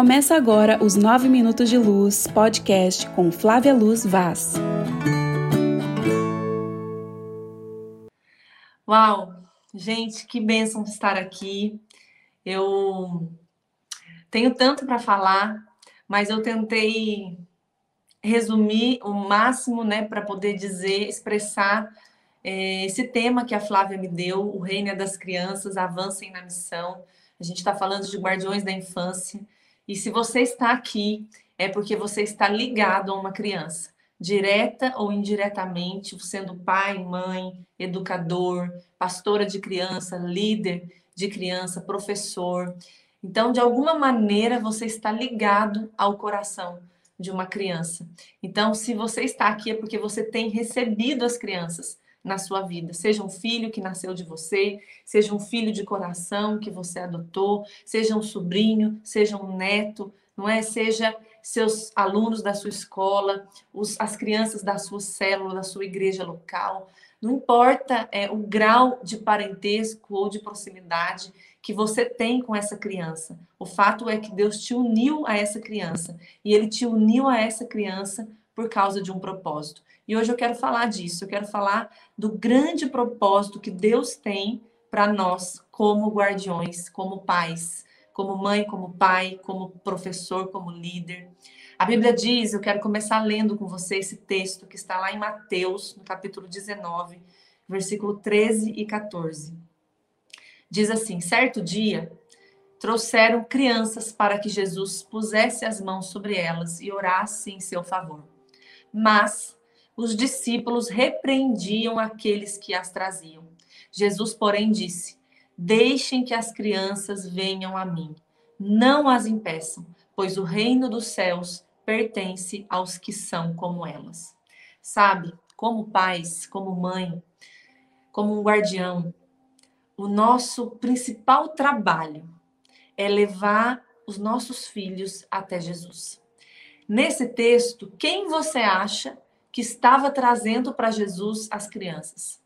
Começa agora os 9 Minutos de Luz podcast com Flávia Luz Vaz. Uau! Gente, que bênção estar aqui. Eu tenho tanto para falar, mas eu tentei resumir o máximo, né, para poder dizer, expressar é, esse tema que a Flávia me deu, o reino é das crianças, avancem na missão. A gente está falando de guardiões da infância. E se você está aqui, é porque você está ligado a uma criança direta ou indiretamente, sendo pai, mãe, educador, pastora de criança, líder de criança, professor. Então, de alguma maneira, você está ligado ao coração de uma criança. Então, se você está aqui é porque você tem recebido as crianças na sua vida, seja um filho que nasceu de você, seja um filho de coração que você adotou, seja um sobrinho, seja um neto, não é? Seja seus alunos da sua escola, os, as crianças da sua célula, da sua igreja local. Não importa é, o grau de parentesco ou de proximidade que você tem com essa criança. O fato é que Deus te uniu a essa criança e Ele te uniu a essa criança por causa de um propósito. E hoje eu quero falar disso. Eu quero falar do grande propósito que Deus tem para nós como guardiões, como pais como mãe, como pai, como professor, como líder. A Bíblia diz, eu quero começar lendo com você esse texto que está lá em Mateus, no capítulo 19, versículo 13 e 14. Diz assim: Certo dia, trouxeram crianças para que Jesus pusesse as mãos sobre elas e orasse em seu favor. Mas os discípulos repreendiam aqueles que as traziam. Jesus, porém, disse: Deixem que as crianças venham a mim. Não as impeçam, pois o reino dos céus pertence aos que são como elas. Sabe, como pais, como mãe, como um guardião, o nosso principal trabalho é levar os nossos filhos até Jesus. Nesse texto, quem você acha que estava trazendo para Jesus as crianças?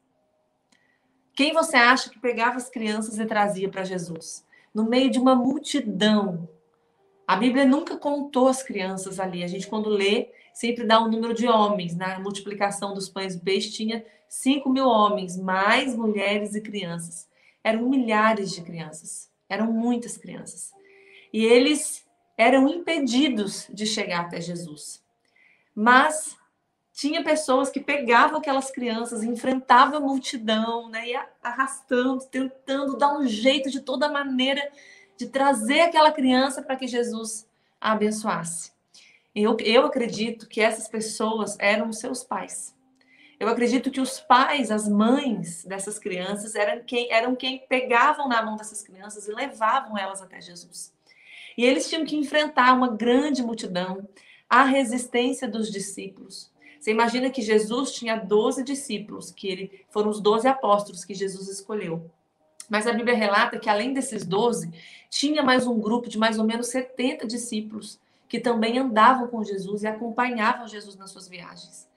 Quem você acha que pegava as crianças e trazia para Jesus? No meio de uma multidão. A Bíblia nunca contou as crianças ali. A gente, quando lê, sempre dá um número de homens. Na multiplicação dos pães peixes, tinha 5 mil homens, mais mulheres e crianças. Eram milhares de crianças. Eram muitas crianças. E eles eram impedidos de chegar até Jesus. Mas tinha pessoas que pegavam aquelas crianças, enfrentavam a multidão, né, e arrastando, tentando dar um jeito de toda maneira de trazer aquela criança para que Jesus a abençoasse. Eu, eu acredito que essas pessoas eram seus pais. Eu acredito que os pais, as mães dessas crianças eram quem, eram quem pegavam na mão dessas crianças e levavam elas até Jesus. E eles tinham que enfrentar uma grande multidão, a resistência dos discípulos, você imagina que Jesus tinha 12 discípulos, que ele, foram os 12 apóstolos que Jesus escolheu. Mas a Bíblia relata que além desses 12, tinha mais um grupo de mais ou menos 70 discípulos que também andavam com Jesus e acompanhavam Jesus nas suas viagens.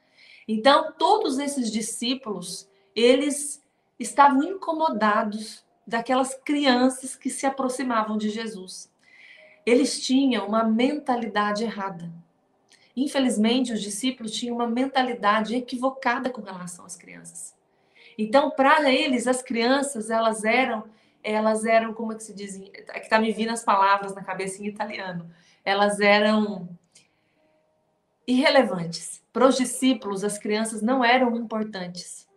Então, todos esses discípulos, eles estavam incomodados daquelas crianças que se aproximavam de Jesus. Eles tinham uma mentalidade errada. Infelizmente, os discípulos tinham uma mentalidade equivocada com relação às crianças. Então, para eles, as crianças, elas eram, elas eram, como é que se diz? É que tá me vindo as palavras na cabeça em italiano. Elas eram irrelevantes. Para os discípulos, as crianças não eram importantes.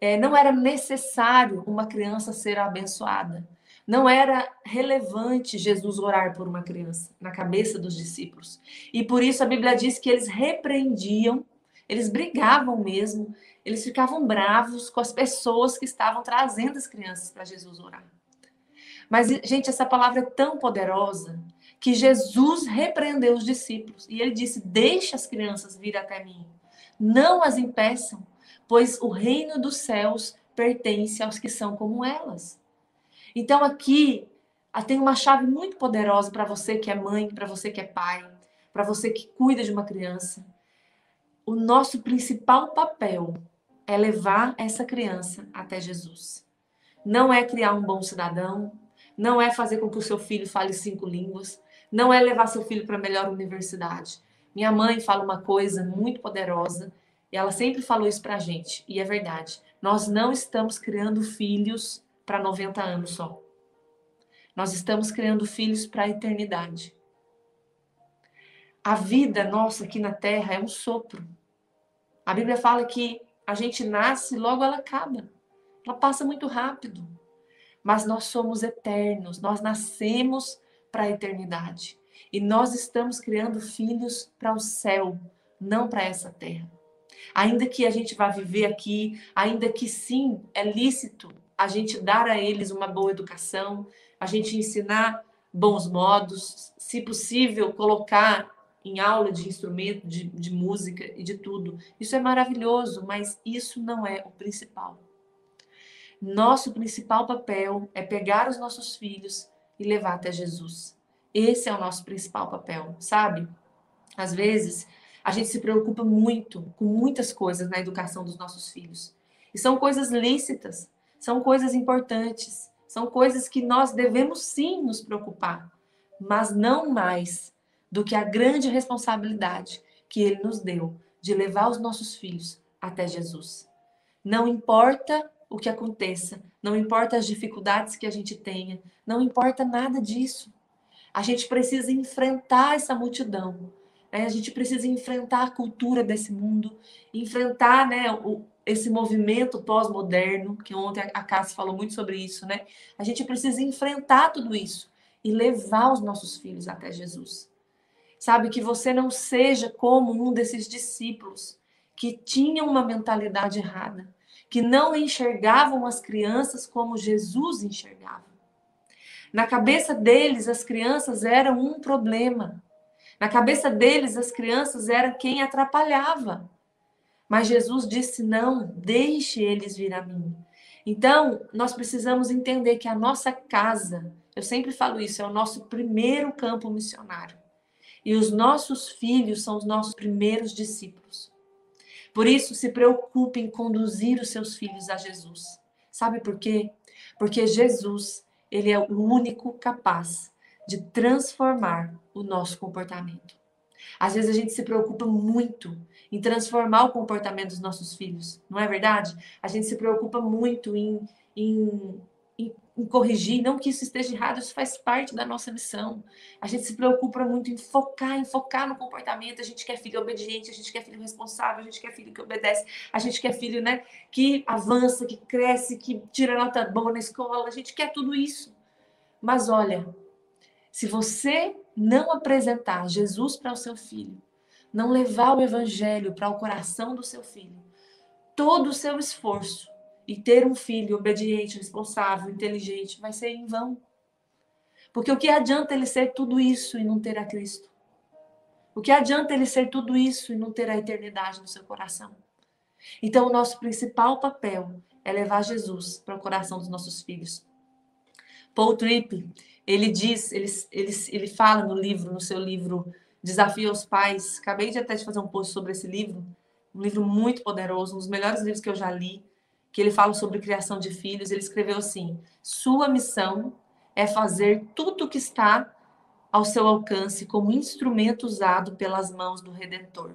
É, não era necessário uma criança ser abençoada. Não era relevante Jesus orar por uma criança na cabeça dos discípulos. E por isso a Bíblia diz que eles repreendiam, eles brigavam mesmo, eles ficavam bravos com as pessoas que estavam trazendo as crianças para Jesus orar. Mas, gente, essa palavra é tão poderosa que Jesus repreendeu os discípulos e ele disse: Deixe as crianças vir até mim, não as impeçam, pois o reino dos céus pertence aos que são como elas. Então aqui ah, tem uma chave muito poderosa para você que é mãe, para você que é pai, para você que cuida de uma criança. O nosso principal papel é levar essa criança até Jesus. Não é criar um bom cidadão, não é fazer com que o seu filho fale cinco línguas, não é levar seu filho para a melhor universidade. Minha mãe fala uma coisa muito poderosa e ela sempre falou isso para a gente, e é verdade. Nós não estamos criando filhos para 90 anos só. Nós estamos criando filhos para a eternidade. A vida nossa aqui na Terra é um sopro. A Bíblia fala que a gente nasce e logo ela acaba. Ela passa muito rápido. Mas nós somos eternos, nós nascemos para a eternidade. E nós estamos criando filhos para o céu, não para essa terra. Ainda que a gente vá viver aqui, ainda que sim, é lícito a gente dar a eles uma boa educação, a gente ensinar bons modos, se possível, colocar em aula de instrumento, de, de música e de tudo. Isso é maravilhoso, mas isso não é o principal. Nosso principal papel é pegar os nossos filhos e levar até Jesus. Esse é o nosso principal papel, sabe? Às vezes, a gente se preocupa muito com muitas coisas na educação dos nossos filhos. E são coisas lícitas, são coisas importantes, são coisas que nós devemos sim nos preocupar, mas não mais do que a grande responsabilidade que ele nos deu de levar os nossos filhos até Jesus. Não importa o que aconteça, não importa as dificuldades que a gente tenha, não importa nada disso. A gente precisa enfrentar essa multidão. Né? A gente precisa enfrentar a cultura desse mundo, enfrentar né, o, esse movimento pós-moderno, que ontem a Cássia falou muito sobre isso, né? A gente precisa enfrentar tudo isso e levar os nossos filhos até Jesus. Sabe, que você não seja como um desses discípulos que tinham uma mentalidade errada, que não enxergavam as crianças como Jesus enxergava. Na cabeça deles, as crianças eram um problema. Na cabeça deles, as crianças eram quem atrapalhava. Mas Jesus disse: não, deixe eles vir a mim. Então, nós precisamos entender que a nossa casa, eu sempre falo isso, é o nosso primeiro campo missionário. E os nossos filhos são os nossos primeiros discípulos. Por isso, se preocupe em conduzir os seus filhos a Jesus. Sabe por quê? Porque Jesus, ele é o único capaz de transformar o nosso comportamento. Às vezes a gente se preocupa muito em transformar o comportamento dos nossos filhos, não é verdade? A gente se preocupa muito em, em, em, em, corrigir, não que isso esteja errado, isso faz parte da nossa missão. A gente se preocupa muito em focar, em focar no comportamento. A gente quer filho obediente, a gente quer filho responsável, a gente quer filho que obedece, a gente quer filho né, que avança, que cresce, que tira nota boa na escola, a gente quer tudo isso. Mas olha, se você não apresentar Jesus para o seu filho, não levar o evangelho para o coração do seu filho, todo o seu esforço e ter um filho obediente, responsável, inteligente vai ser em vão. Porque o que adianta ele ser tudo isso e não ter a Cristo? O que adianta ele ser tudo isso e não ter a eternidade no seu coração? Então, o nosso principal papel é levar Jesus para o coração dos nossos filhos. Paul Tripp, ele diz, ele, ele, ele fala no livro, no seu livro Desafio aos Pais. Acabei de até de fazer um post sobre esse livro, um livro muito poderoso, um dos melhores livros que eu já li, que ele fala sobre criação de filhos. Ele escreveu assim: Sua missão é fazer tudo o que está ao seu alcance como instrumento usado pelas mãos do Redentor,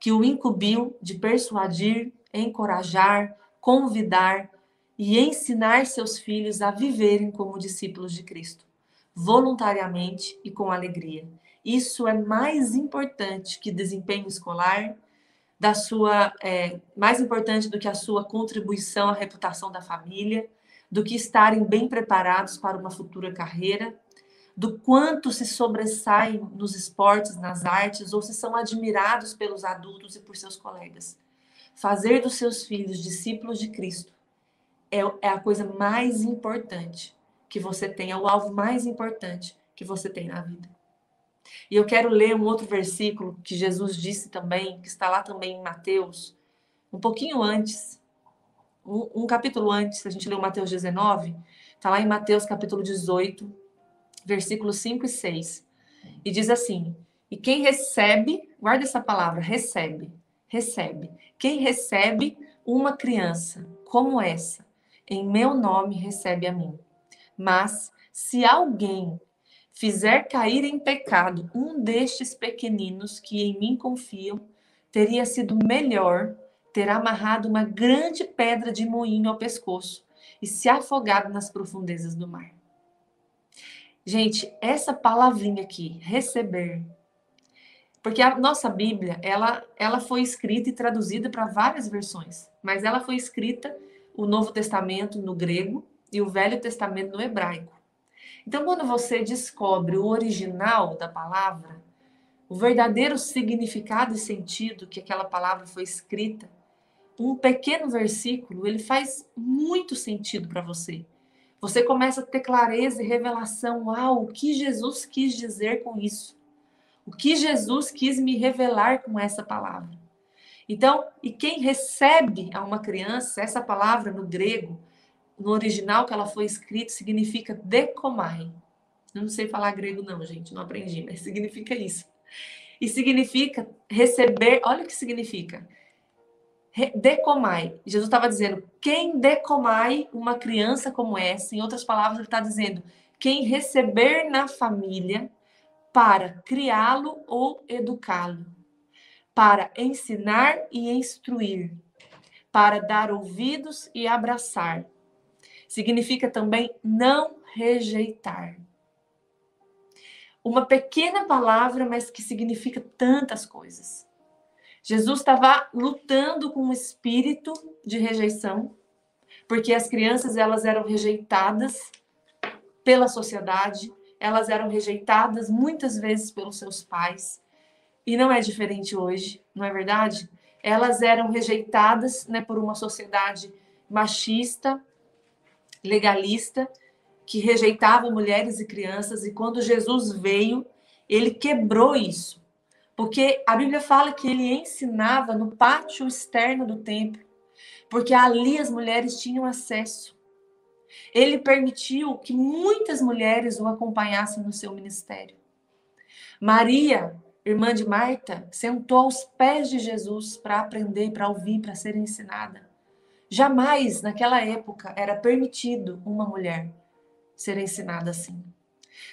que o incumbiu de persuadir, encorajar, convidar e ensinar seus filhos a viverem como discípulos de Cristo, voluntariamente e com alegria. Isso é mais importante que desempenho escolar, da sua é, mais importante do que a sua contribuição à reputação da família, do que estarem bem preparados para uma futura carreira, do quanto se sobressaem nos esportes, nas artes, ou se são admirados pelos adultos e por seus colegas. Fazer dos seus filhos discípulos de Cristo é, é a coisa mais importante que você tem, é o alvo mais importante que você tem na vida. E eu quero ler um outro versículo que Jesus disse também, que está lá também em Mateus, um pouquinho antes, um, um capítulo antes, a gente leu Mateus 19, está lá em Mateus capítulo 18, versículos 5 e 6. E diz assim: E quem recebe, guarda essa palavra, recebe, recebe. Quem recebe uma criança como essa, em meu nome recebe a mim. Mas se alguém fizer cair em pecado um destes pequeninos que em mim confiam, teria sido melhor ter amarrado uma grande pedra de moinho ao pescoço e se afogado nas profundezas do mar. Gente, essa palavrinha aqui, receber, porque a nossa Bíblia, ela, ela foi escrita e traduzida para várias versões, mas ela foi escrita o Novo Testamento no grego e o Velho Testamento no hebraico. Então, quando você descobre o original da palavra, o verdadeiro significado e sentido que aquela palavra foi escrita, um pequeno versículo, ele faz muito sentido para você. Você começa a ter clareza e revelação, uau, o que Jesus quis dizer com isso? O que Jesus quis me revelar com essa palavra? Então, e quem recebe a uma criança, essa palavra no grego, no original que ela foi escrita, significa decomai. Eu não sei falar grego, não, gente, não aprendi, mas significa isso. E significa receber, olha o que significa decomai. Jesus estava dizendo: quem decomai uma criança como essa, em outras palavras, ele está dizendo: quem receber na família para criá-lo ou educá-lo, para ensinar e instruir, para dar ouvidos e abraçar. Significa também não rejeitar. Uma pequena palavra, mas que significa tantas coisas. Jesus estava lutando com o espírito de rejeição, porque as crianças elas eram rejeitadas pela sociedade, elas eram rejeitadas muitas vezes pelos seus pais. E não é diferente hoje, não é verdade? Elas eram rejeitadas né, por uma sociedade machista, legalista, que rejeitava mulheres e crianças, e quando Jesus veio, ele quebrou isso. Porque a Bíblia fala que ele ensinava no pátio externo do templo, porque ali as mulheres tinham acesso. Ele permitiu que muitas mulheres o acompanhassem no seu ministério. Maria, irmã de Marta, sentou aos pés de Jesus para aprender, para ouvir, para ser ensinada. Jamais, naquela época, era permitido uma mulher ser ensinada assim.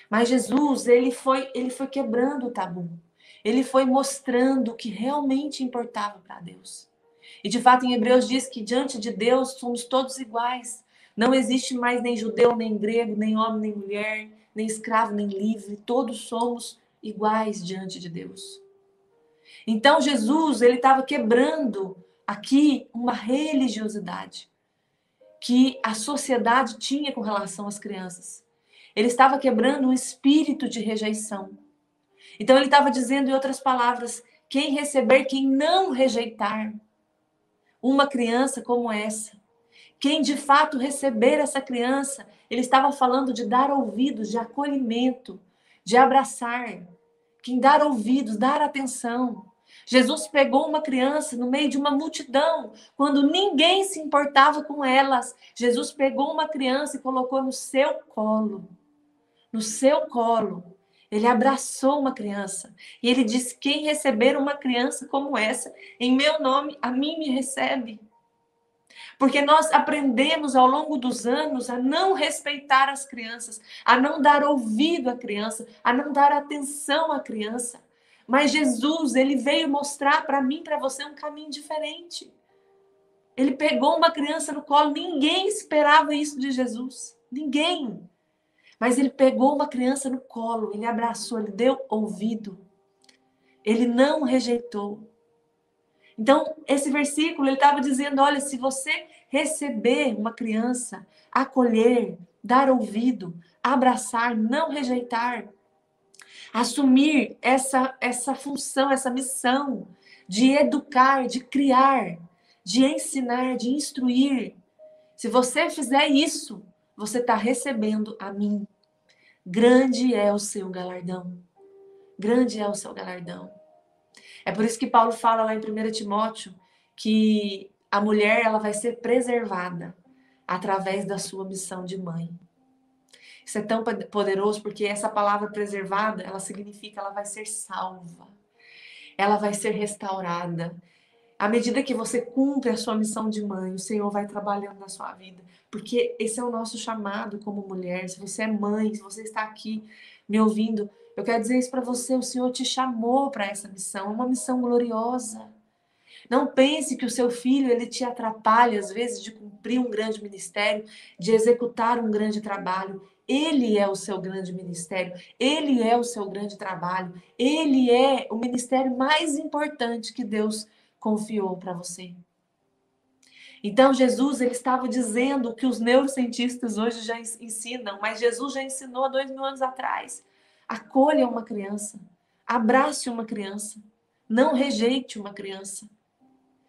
Mas Jesus, ele foi, ele foi quebrando o tabu. Ele foi mostrando o que realmente importava para Deus. E de fato, em Hebreus diz que diante de Deus somos todos iguais. Não existe mais nem judeu, nem grego, nem homem, nem mulher, nem escravo, nem livre. Todos somos iguais diante de Deus. Então Jesus, ele estava quebrando aqui uma religiosidade que a sociedade tinha com relação às crianças. Ele estava quebrando um espírito de rejeição. Então ele estava dizendo, em outras palavras, quem receber, quem não rejeitar uma criança como essa, quem de fato receber essa criança, ele estava falando de dar ouvidos, de acolhimento, de abraçar, quem dar ouvidos, dar atenção. Jesus pegou uma criança no meio de uma multidão, quando ninguém se importava com elas. Jesus pegou uma criança e colocou no seu colo. No seu colo. Ele abraçou uma criança e ele disse: Quem receber uma criança como essa, em meu nome, a mim me recebe. Porque nós aprendemos ao longo dos anos a não respeitar as crianças, a não dar ouvido à criança, a não dar atenção à criança. Mas Jesus, ele veio mostrar para mim, para você, um caminho diferente. Ele pegou uma criança no colo, ninguém esperava isso de Jesus. Ninguém. Mas ele pegou uma criança no colo, ele abraçou, ele deu ouvido. Ele não rejeitou. Então, esse versículo, ele estava dizendo: olha, se você receber uma criança, acolher, dar ouvido, abraçar, não rejeitar, assumir essa, essa função, essa missão de educar, de criar, de ensinar, de instruir. Se você fizer isso, você está recebendo a mim. Grande é o seu galardão. Grande é o seu galardão. É por isso que Paulo fala lá em 1 Timóteo que a mulher ela vai ser preservada através da sua missão de mãe. Isso é tão poderoso porque essa palavra preservada, ela significa ela vai ser salva. Ela vai ser restaurada. À medida que você cumpre a sua missão de mãe, o Senhor vai trabalhando na sua vida. Porque esse é o nosso chamado como mulher. Se você é mãe, se você está aqui, me ouvindo, eu quero dizer isso para você: o Senhor te chamou para essa missão, é uma missão gloriosa. Não pense que o seu filho ele te atrapalha às vezes de cumprir um grande ministério, de executar um grande trabalho. Ele é o seu grande ministério, ele é o seu grande trabalho, ele é o ministério mais importante que Deus confiou para você. Então Jesus ele estava dizendo o que os neurocientistas hoje já ensinam, mas Jesus já ensinou há dois mil anos atrás. Acolha uma criança, abrace uma criança, não rejeite uma criança.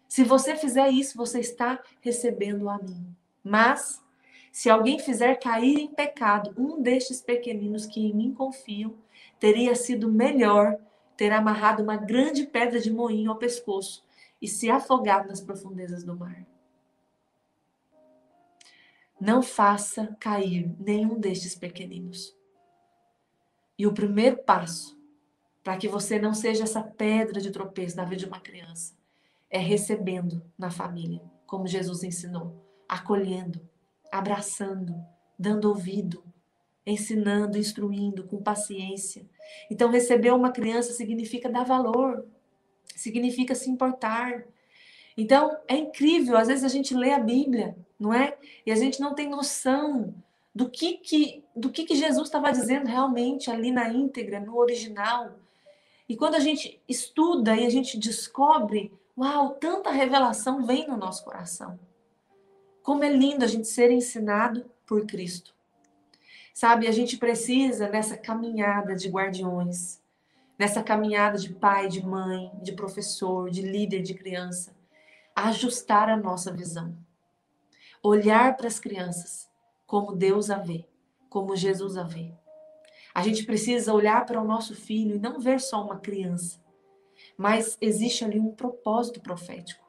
Se você fizer isso, você está recebendo a mim. Mas, se alguém fizer cair em pecado um destes pequeninos que em mim confiam, teria sido melhor ter amarrado uma grande pedra de moinho ao pescoço e se afogado nas profundezas do mar. Não faça cair nenhum destes pequeninos. E o primeiro passo para que você não seja essa pedra de tropeço na vida de uma criança é recebendo na família, como Jesus ensinou, acolhendo, abraçando, dando ouvido, ensinando, instruindo com paciência. Então, receber uma criança significa dar valor, significa se importar. Então, é incrível, às vezes a gente lê a Bíblia, não é? E a gente não tem noção do que que, do que, que Jesus estava dizendo realmente ali na íntegra, no original. E quando a gente estuda e a gente descobre Uau, tanta revelação vem no nosso coração. Como é lindo a gente ser ensinado por Cristo. Sabe, a gente precisa nessa caminhada de guardiões, nessa caminhada de pai, de mãe, de professor, de líder de criança, ajustar a nossa visão. Olhar para as crianças como Deus a vê, como Jesus a vê. A gente precisa olhar para o nosso filho e não ver só uma criança, mas existe ali um propósito profético.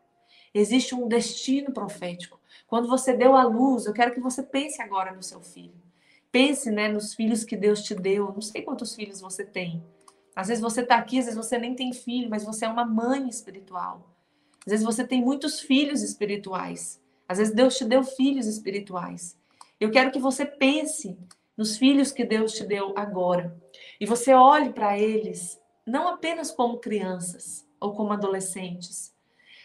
Existe um destino profético. Quando você deu a luz, eu quero que você pense agora no seu filho. Pense, né, nos filhos que Deus te deu. Não sei quantos filhos você tem. Às vezes você está aqui, às vezes você nem tem filho, mas você é uma mãe espiritual. Às vezes você tem muitos filhos espirituais. Às vezes Deus te deu filhos espirituais. Eu quero que você pense nos filhos que Deus te deu agora. E você olhe para eles não apenas como crianças ou como adolescentes,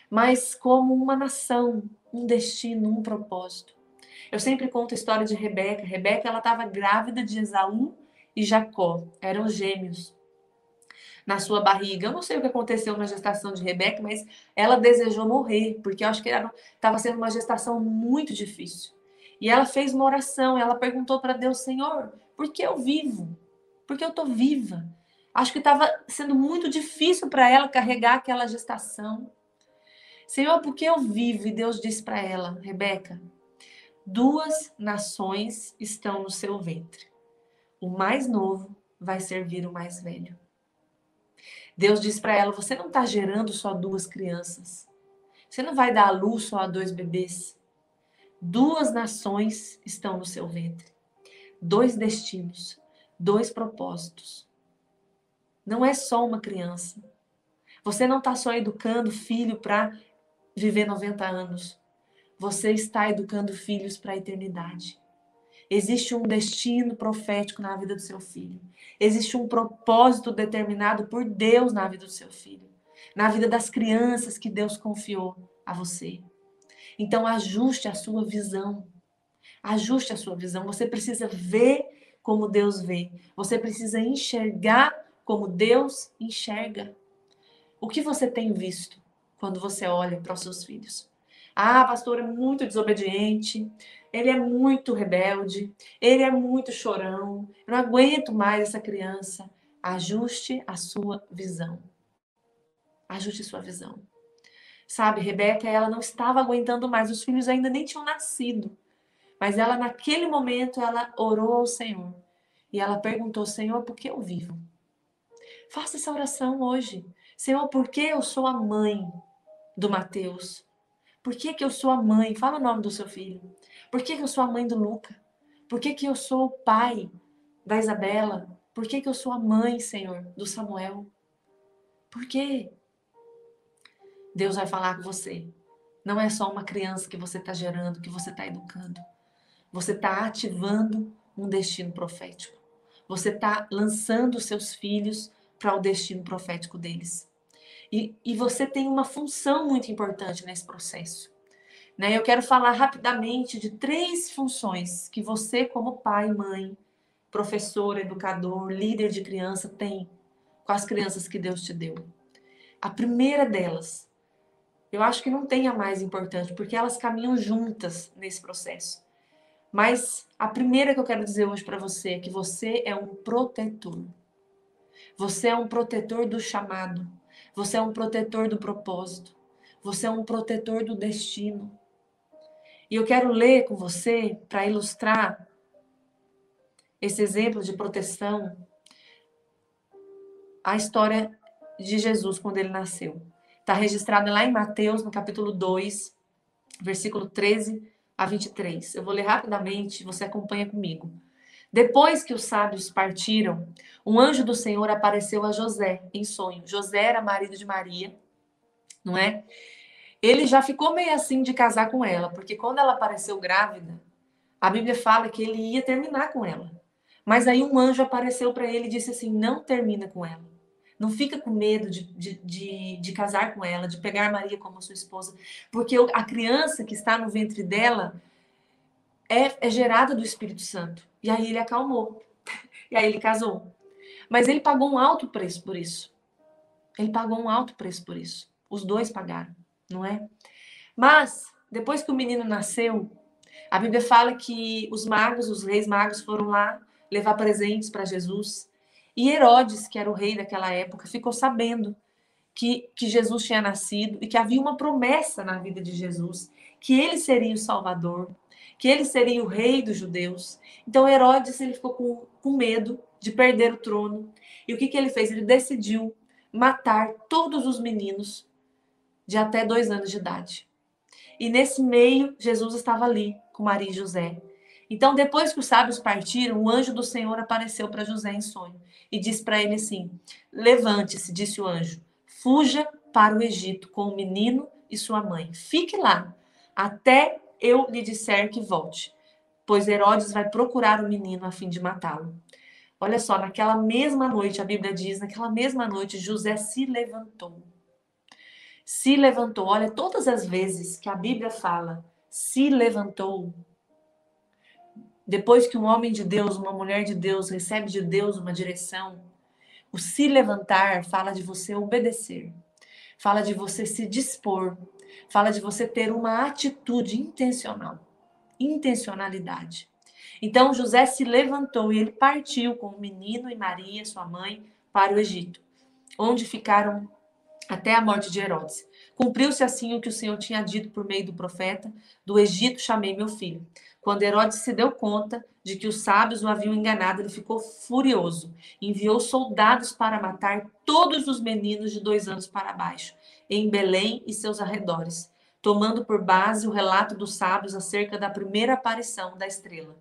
mas como uma nação, um destino, um propósito. Eu sempre conto a história de Rebeca. Rebeca ela estava grávida de Esaú e Jacó, eram gêmeos na sua barriga. Eu não sei o que aconteceu na gestação de Rebeca, mas ela desejou morrer, porque eu acho que estava sendo uma gestação muito difícil. E ela fez uma oração, ela perguntou para Deus, Senhor, por que eu vivo? Por que eu estou viva? Acho que estava sendo muito difícil para ela carregar aquela gestação. Senhor, porque eu vivo? E Deus disse para ela, Rebeca, duas nações estão no seu ventre. O mais novo vai servir o mais velho. Deus disse para ela: Você não está gerando só duas crianças. Você não vai dar à luz só a dois bebês. Duas nações estão no seu ventre. Dois destinos, dois propósitos. Não é só uma criança. Você não está só educando filho para viver 90 anos. Você está educando filhos para a eternidade. Existe um destino profético na vida do seu filho. Existe um propósito determinado por Deus na vida do seu filho. Na vida das crianças que Deus confiou a você. Então, ajuste a sua visão. Ajuste a sua visão. Você precisa ver como Deus vê. Você precisa enxergar como Deus enxerga. O que você tem visto quando você olha para os seus filhos? Ah, pastor é muito desobediente, ele é muito rebelde, ele é muito chorão, eu não aguento mais essa criança. Ajuste a sua visão. Ajuste sua visão. Sabe, Rebeca, ela não estava aguentando mais, os filhos ainda nem tinham nascido. Mas ela, naquele momento, ela orou ao Senhor. E ela perguntou, Senhor, por que eu vivo? Faça essa oração hoje. Senhor, por que eu sou a mãe do Mateus? Por que, que eu sou a mãe? Fala o nome do seu filho. Por que, que eu sou a mãe do Luca? Por que, que eu sou o pai da Isabela? Por que, que eu sou a mãe, Senhor, do Samuel? Por quê? Deus vai falar com você. Não é só uma criança que você está gerando, que você está educando. Você está ativando um destino profético. você está lançando seus filhos para o destino profético deles. E, e você tem uma função muito importante nesse processo. Né? Eu quero falar rapidamente de três funções que você, como pai, mãe, professor, educador, líder de criança, tem com as crianças que Deus te deu. A primeira delas, eu acho que não tem a mais importante, porque elas caminham juntas nesse processo. Mas a primeira que eu quero dizer hoje para você é que você é um protetor. Você é um protetor do chamado. Você é um protetor do propósito. Você é um protetor do destino. E eu quero ler com você para ilustrar esse exemplo de proteção a história de Jesus quando ele nasceu. Está registrada lá em Mateus, no capítulo 2, versículo 13 a 23. Eu vou ler rapidamente, você acompanha comigo. Depois que os sábios partiram, um anjo do Senhor apareceu a José em sonho. José era marido de Maria, não é? Ele já ficou meio assim de casar com ela, porque quando ela apareceu grávida, a Bíblia fala que ele ia terminar com ela. Mas aí um anjo apareceu para ele e disse assim: não termina com ela. Não fica com medo de, de, de, de, casar com ela, de pegar Maria como sua esposa, porque a criança que está no ventre dela é, é gerada do Espírito Santo. E aí ele acalmou. E aí ele casou. Mas ele pagou um alto preço por isso. Ele pagou um alto preço por isso. Os dois pagaram, não é? Mas, depois que o menino nasceu, a Bíblia fala que os magos, os reis magos, foram lá levar presentes para Jesus. E Herodes, que era o rei daquela época, ficou sabendo que, que Jesus tinha nascido e que havia uma promessa na vida de Jesus, que ele seria o Salvador, que ele seria o rei dos judeus. Então Herodes ele ficou com, com medo de perder o trono. E o que, que ele fez? Ele decidiu matar todos os meninos de até dois anos de idade. E nesse meio, Jesus estava ali com Maria e José. Então, depois que os sábios partiram, o anjo do Senhor apareceu para José em sonho e disse para ele assim: Levante-se, disse o anjo, fuja para o Egito com o menino e sua mãe. Fique lá até eu lhe disser que volte, pois Herodes vai procurar o menino a fim de matá-lo. Olha só, naquela mesma noite, a Bíblia diz, naquela mesma noite, José se levantou. Se levantou. Olha, todas as vezes que a Bíblia fala se levantou, depois que um homem de Deus, uma mulher de Deus recebe de Deus uma direção, o se levantar fala de você obedecer, fala de você se dispor, fala de você ter uma atitude intencional, intencionalidade. Então José se levantou e ele partiu com o menino e Maria, sua mãe, para o Egito, onde ficaram até a morte de Herodes. Cumpriu-se assim o que o Senhor tinha dito por meio do profeta: Do Egito chamei meu filho. Quando Herodes se deu conta de que os sábios o haviam enganado, ele ficou furioso. Enviou soldados para matar todos os meninos de dois anos para baixo, em Belém e seus arredores, tomando por base o relato dos sábios acerca da primeira aparição da estrela.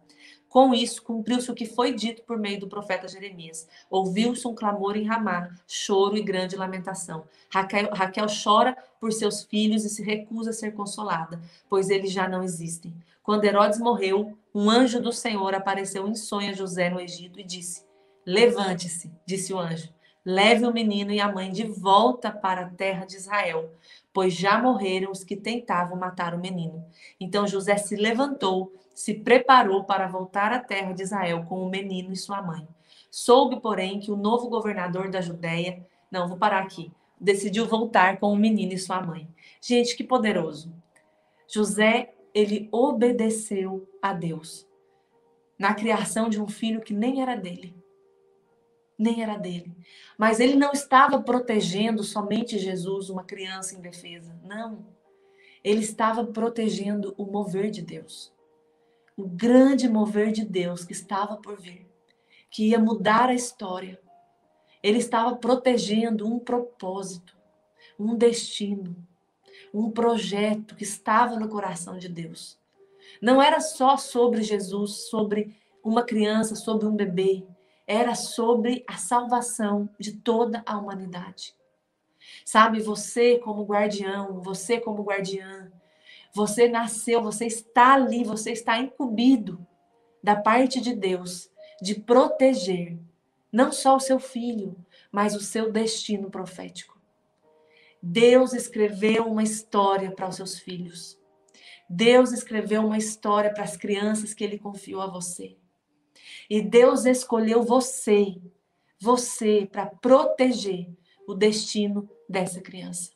Com isso, cumpriu-se o que foi dito por meio do profeta Jeremias. Ouviu-se um clamor em Ramá, choro e grande lamentação. Raquel, Raquel chora por seus filhos e se recusa a ser consolada, pois eles já não existem. Quando Herodes morreu, um anjo do Senhor apareceu em sonho a José no Egito e disse: Levante-se, disse o anjo, leve o menino e a mãe de volta para a terra de Israel, pois já morreram os que tentavam matar o menino. Então José se levantou se preparou para voltar à terra de Israel com o menino e sua mãe. Soube, porém, que o novo governador da Judéia, não, vou parar aqui, decidiu voltar com o menino e sua mãe. Gente, que poderoso. José, ele obedeceu a Deus na criação de um filho que nem era dele. Nem era dele. Mas ele não estava protegendo somente Jesus, uma criança indefesa. Não. Ele estava protegendo o mover de Deus o grande mover de Deus que estava por vir, que ia mudar a história. Ele estava protegendo um propósito, um destino, um projeto que estava no coração de Deus. Não era só sobre Jesus, sobre uma criança, sobre um bebê. Era sobre a salvação de toda a humanidade. Sabe, você como guardião, você como guardiã, você nasceu, você está ali, você está incumbido da parte de Deus de proteger não só o seu filho, mas o seu destino profético. Deus escreveu uma história para os seus filhos. Deus escreveu uma história para as crianças que ele confiou a você. E Deus escolheu você, você, para proteger o destino dessa criança.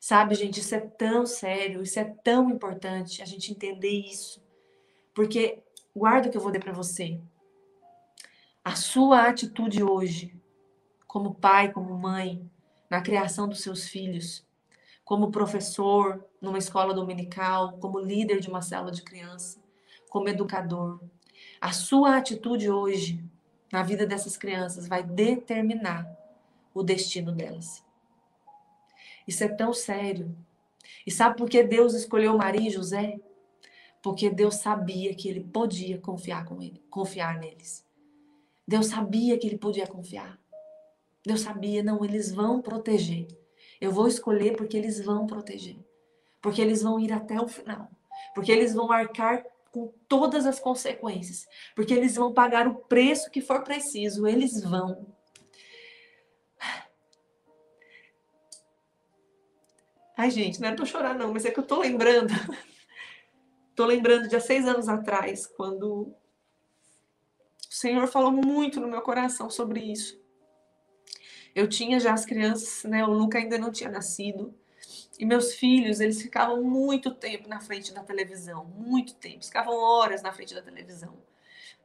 Sabe, gente, isso é tão sério, isso é tão importante a gente entender isso. Porque, guarda o que eu vou dizer para você. A sua atitude hoje, como pai, como mãe, na criação dos seus filhos, como professor numa escola dominical, como líder de uma célula de criança, como educador, a sua atitude hoje na vida dessas crianças vai determinar o destino delas. Isso é tão sério. E sabe por que Deus escolheu Maria e José? Porque Deus sabia que ele podia confiar com ele, confiar neles. Deus sabia que ele podia confiar. Deus sabia, não, eles vão proteger. Eu vou escolher porque eles vão proteger. Porque eles vão ir até o final. Porque eles vão arcar com todas as consequências, porque eles vão pagar o preço que for preciso, eles vão. Ai, gente, não é para chorar, não, mas é que eu tô lembrando. tô lembrando de há seis anos atrás, quando o Senhor falou muito no meu coração sobre isso. Eu tinha já as crianças, né? O Luca ainda não tinha nascido. E meus filhos, eles ficavam muito tempo na frente da televisão, muito tempo, ficavam horas na frente da televisão.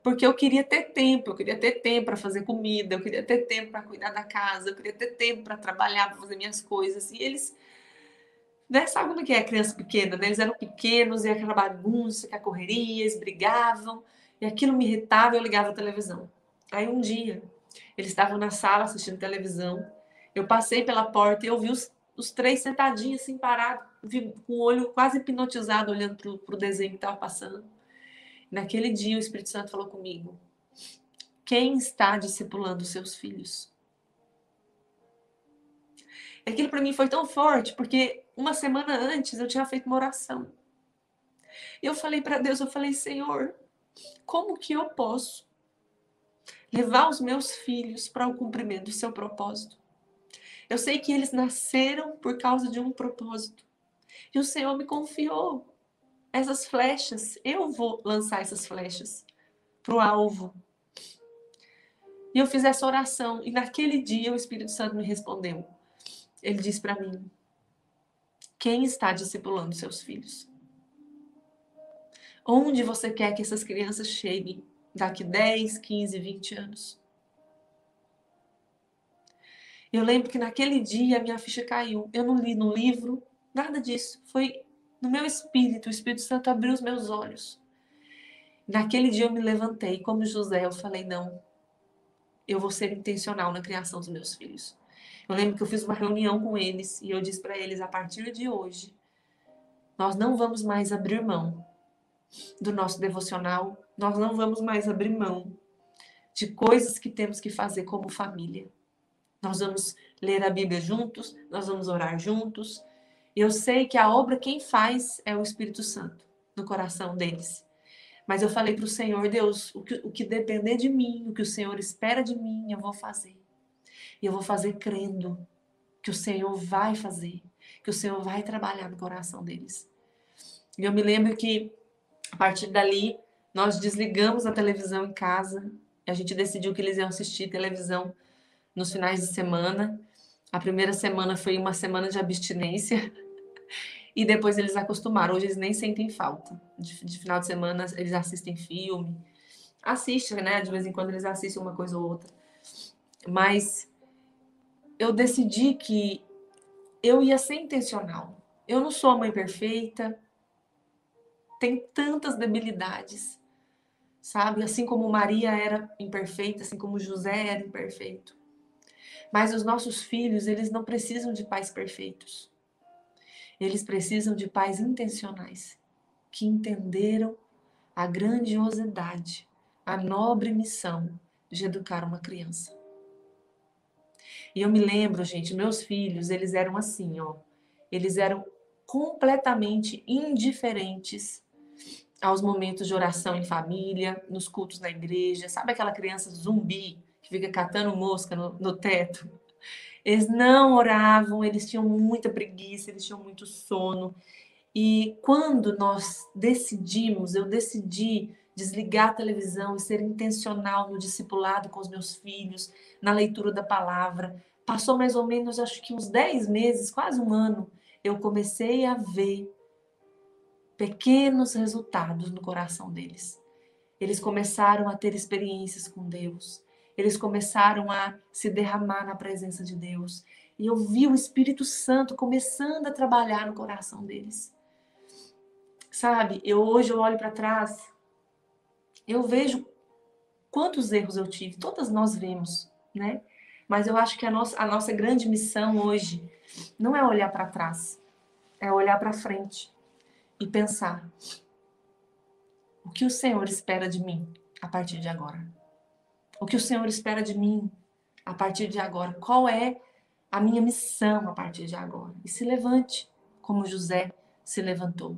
Porque eu queria ter tempo, eu queria ter tempo para fazer comida, eu queria ter tempo para cuidar da casa, eu queria ter tempo para trabalhar, para fazer minhas coisas. E eles, né, sabe como é que é criança pequena, né? Eles eram pequenos e aquela bagunça, aquela correria, eles brigavam, e aquilo me irritava, eu ligava a televisão. Aí um dia, eles estavam na sala assistindo televisão, eu passei pela porta e eu vi os os três sentadinhos assim, parados, com o olho quase hipnotizado, olhando para o desenho que estava passando. Naquele dia, o Espírito Santo falou comigo: Quem está discipulando os seus filhos? Aquilo para mim foi tão forte, porque uma semana antes eu tinha feito uma oração. E eu falei para Deus: Eu falei, Senhor, como que eu posso levar os meus filhos para o cumprimento do seu propósito? Eu sei que eles nasceram por causa de um propósito. E o Senhor me confiou essas flechas. Eu vou lançar essas flechas para o alvo. E eu fiz essa oração. E naquele dia o Espírito Santo me respondeu. Ele disse para mim: Quem está discipulando seus filhos? Onde você quer que essas crianças cheguem daqui 10, 15, 20 anos? Eu lembro que naquele dia a minha ficha caiu. Eu não li no livro, nada disso. Foi no meu espírito. O Espírito Santo abriu os meus olhos. Naquele dia eu me levantei, como José, eu falei: não, eu vou ser intencional na criação dos meus filhos. Eu lembro que eu fiz uma reunião com eles e eu disse para eles: a partir de hoje, nós não vamos mais abrir mão do nosso devocional, nós não vamos mais abrir mão de coisas que temos que fazer como família. Nós vamos ler a Bíblia juntos, nós vamos orar juntos. Eu sei que a obra quem faz é o Espírito Santo no coração deles. Mas eu falei para o Senhor, Deus, o que, o que depender de mim, o que o Senhor espera de mim, eu vou fazer. E eu vou fazer crendo que o Senhor vai fazer, que o Senhor vai trabalhar no coração deles. E eu me lembro que a partir dali nós desligamos a televisão em casa. A gente decidiu que eles iam assistir televisão nos finais de semana. A primeira semana foi uma semana de abstinência. E depois eles acostumaram. Hoje eles nem sentem falta. De, de final de semana eles assistem filme. Assistem, né? De vez em quando eles assistem uma coisa ou outra. Mas eu decidi que eu ia ser intencional. Eu não sou a mãe perfeita. Tem tantas debilidades. Sabe? Assim como Maria era imperfeita, assim como José era imperfeito. Mas os nossos filhos, eles não precisam de pais perfeitos. Eles precisam de pais intencionais, que entenderam a grandiosidade, a nobre missão de educar uma criança. E eu me lembro, gente, meus filhos, eles eram assim, ó. Eles eram completamente indiferentes aos momentos de oração em família, nos cultos na igreja. Sabe aquela criança zumbi que fica catando mosca no, no teto? Eles não oravam, eles tinham muita preguiça, eles tinham muito sono. E quando nós decidimos, eu decidi desligar a televisão e ser intencional no discipulado com os meus filhos, na leitura da palavra. Passou mais ou menos, acho que uns 10 meses, quase um ano, eu comecei a ver pequenos resultados no coração deles. Eles começaram a ter experiências com Deus. Eles começaram a se derramar na presença de Deus. E eu vi o Espírito Santo começando a trabalhar no coração deles. Sabe, eu hoje eu olho para trás, eu vejo quantos erros eu tive. Todas nós vemos, né? Mas eu acho que a nossa, a nossa grande missão hoje não é olhar para trás, é olhar para frente e pensar: o que o Senhor espera de mim a partir de agora? O que o Senhor espera de mim a partir de agora? Qual é a minha missão a partir de agora? E se levante, como José se levantou.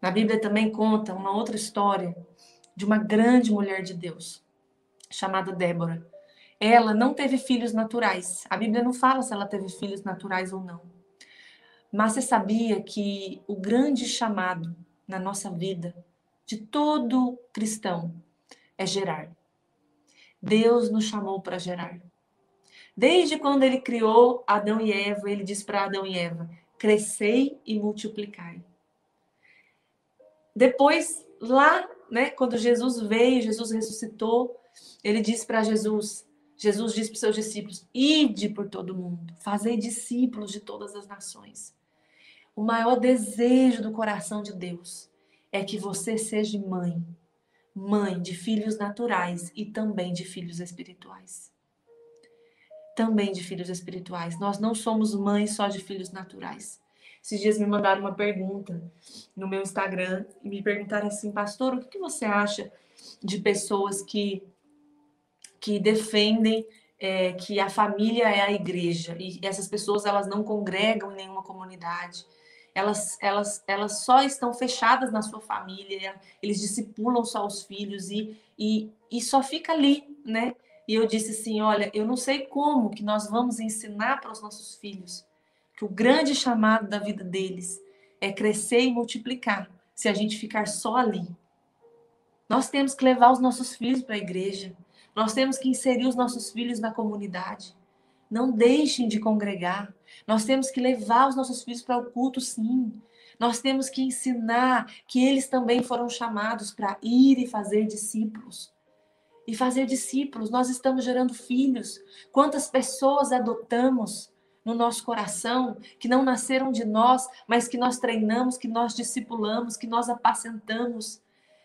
Na Bíblia também conta uma outra história de uma grande mulher de Deus, chamada Débora. Ela não teve filhos naturais. A Bíblia não fala se ela teve filhos naturais ou não. Mas você sabia que o grande chamado na nossa vida, de todo cristão, é gerar. Deus nos chamou para gerar. Desde quando ele criou Adão e Eva, ele disse para Adão e Eva: crescei e multiplicai. Depois, lá, né, quando Jesus veio, Jesus ressuscitou, ele disse para Jesus: Jesus disse para os seus discípulos: ide por todo mundo, fazei discípulos de todas as nações. O maior desejo do coração de Deus é que você seja mãe, mãe de filhos naturais e também de filhos espirituais. Também de filhos espirituais. Nós não somos mães só de filhos naturais. Esses dias me mandaram uma pergunta no meu Instagram e me perguntaram assim, pastor, o que você acha de pessoas que, que defendem é, que a família é a igreja e essas pessoas elas não congregam em nenhuma comunidade elas, elas, elas só estão fechadas na sua família, eles discipulam só os filhos e, e, e só fica ali, né? E eu disse assim: olha, eu não sei como que nós vamos ensinar para os nossos filhos que o grande chamado da vida deles é crescer e multiplicar se a gente ficar só ali. Nós temos que levar os nossos filhos para a igreja, nós temos que inserir os nossos filhos na comunidade. Não deixem de congregar. Nós temos que levar os nossos filhos para o culto, sim. Nós temos que ensinar que eles também foram chamados para ir e fazer discípulos. E fazer discípulos, nós estamos gerando filhos. Quantas pessoas adotamos no nosso coração que não nasceram de nós, mas que nós treinamos, que nós discipulamos, que nós apacentamos,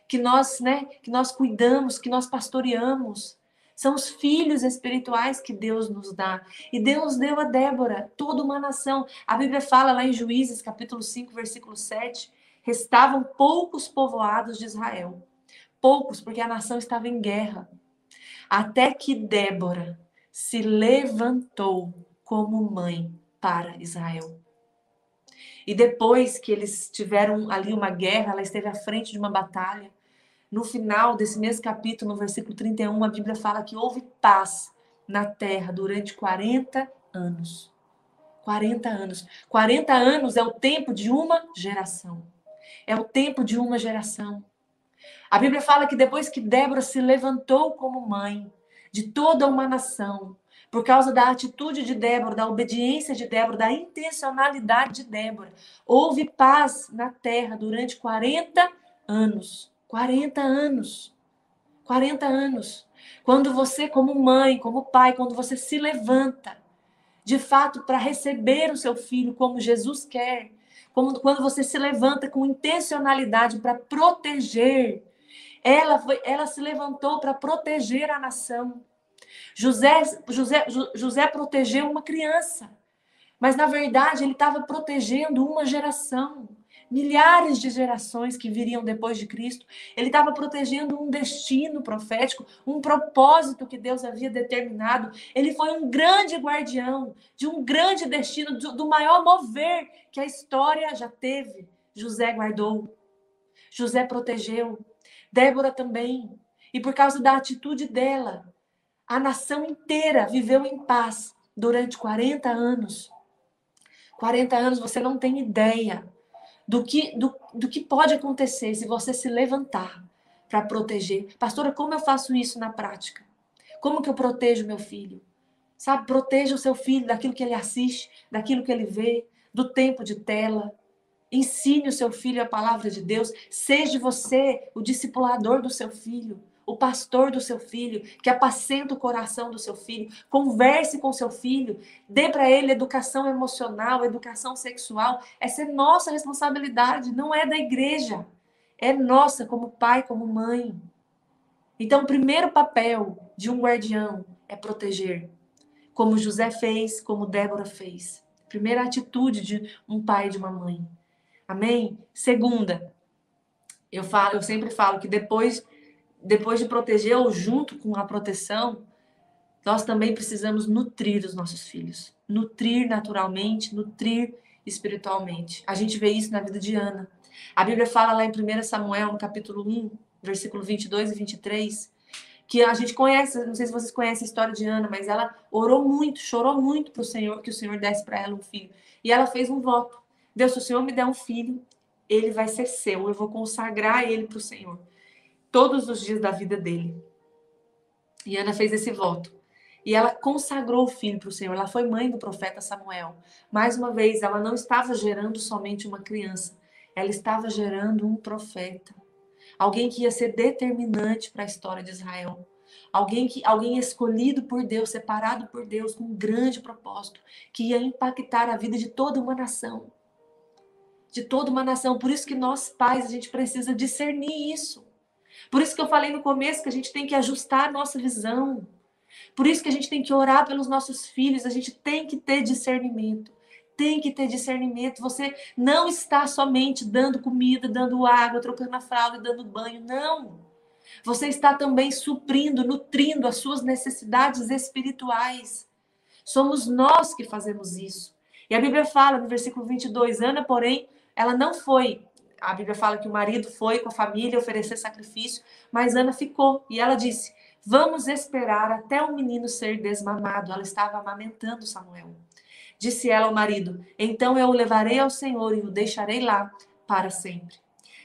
que nós, né, que nós cuidamos, que nós pastoreamos. São os filhos espirituais que Deus nos dá. E Deus deu a Débora toda uma nação. A Bíblia fala lá em Juízes, capítulo 5, versículo 7, restavam poucos povoados de Israel. Poucos, porque a nação estava em guerra. Até que Débora se levantou como mãe para Israel. E depois que eles tiveram ali uma guerra, ela esteve à frente de uma batalha. No final desse mesmo capítulo, no versículo 31, a Bíblia fala que houve paz na terra durante 40 anos. 40 anos. 40 anos é o tempo de uma geração. É o tempo de uma geração. A Bíblia fala que depois que Débora se levantou como mãe de toda uma nação, por causa da atitude de Débora, da obediência de Débora, da intencionalidade de Débora, houve paz na terra durante 40 anos. 40 anos. 40 anos. Quando você, como mãe, como pai, quando você se levanta, de fato, para receber o seu filho como Jesus quer, como quando você se levanta com intencionalidade para proteger, ela, foi, ela se levantou para proteger a nação. José, José, José protegeu uma criança, mas na verdade ele estava protegendo uma geração milhares de gerações que viriam depois de Cristo. Ele estava protegendo um destino profético, um propósito que Deus havia determinado. Ele foi um grande guardião de um grande destino, do, maior mover que a história já teve. José guardou. José protegeu, Débora também. E por causa da atitude dela, a nação inteira viveu em paz durante 40 anos. 40 anos você não tem ideia do que, do, do que pode acontecer se você se levantar para proteger. Pastora, como eu faço isso na prática? Como que eu protejo meu filho? Sabe, proteja o seu filho daquilo que ele assiste, daquilo que ele vê, do tempo de tela. Ensine o seu filho a palavra de Deus. Seja você o discipulador do seu filho o pastor do seu filho, que apacenta o coração do seu filho, converse com seu filho, dê para ele educação emocional, educação sexual. Essa é nossa responsabilidade, não é da igreja. É nossa como pai, como mãe. Então, o primeiro papel de um guardião é proteger, como José fez, como Débora fez. Primeira atitude de um pai e de uma mãe. Amém? Segunda, eu falo, eu sempre falo que depois depois de proteger ou junto com a proteção, nós também precisamos nutrir os nossos filhos. Nutrir naturalmente, nutrir espiritualmente. A gente vê isso na vida de Ana. A Bíblia fala lá em 1 Samuel, no capítulo 1, versículo 22 e 23, que a gente conhece, não sei se vocês conhecem a história de Ana, mas ela orou muito, chorou muito para o Senhor, que o Senhor desse para ela um filho. E ela fez um voto. Deus, se o Senhor me der um filho, ele vai ser seu, eu vou consagrar ele para o Senhor todos os dias da vida dele. E Ana fez esse voto. E ela consagrou o filho para o Senhor. Ela foi mãe do profeta Samuel. Mais uma vez, ela não estava gerando somente uma criança, ela estava gerando um profeta. Alguém que ia ser determinante para a história de Israel. Alguém que alguém escolhido por Deus, separado por Deus com um grande propósito, que ia impactar a vida de toda uma nação. De toda uma nação. Por isso que nós pais a gente precisa discernir isso. Por isso que eu falei no começo que a gente tem que ajustar a nossa visão. Por isso que a gente tem que orar pelos nossos filhos, a gente tem que ter discernimento. Tem que ter discernimento. Você não está somente dando comida, dando água, trocando a fralda, dando banho. Não. Você está também suprindo, nutrindo as suas necessidades espirituais. Somos nós que fazemos isso. E a Bíblia fala no versículo 22, Ana, porém, ela não foi a Bíblia fala que o marido foi com a família oferecer sacrifício, mas Ana ficou e ela disse: Vamos esperar até o menino ser desmamado. Ela estava amamentando Samuel. Disse ela ao marido: Então eu o levarei ao Senhor e o deixarei lá para sempre.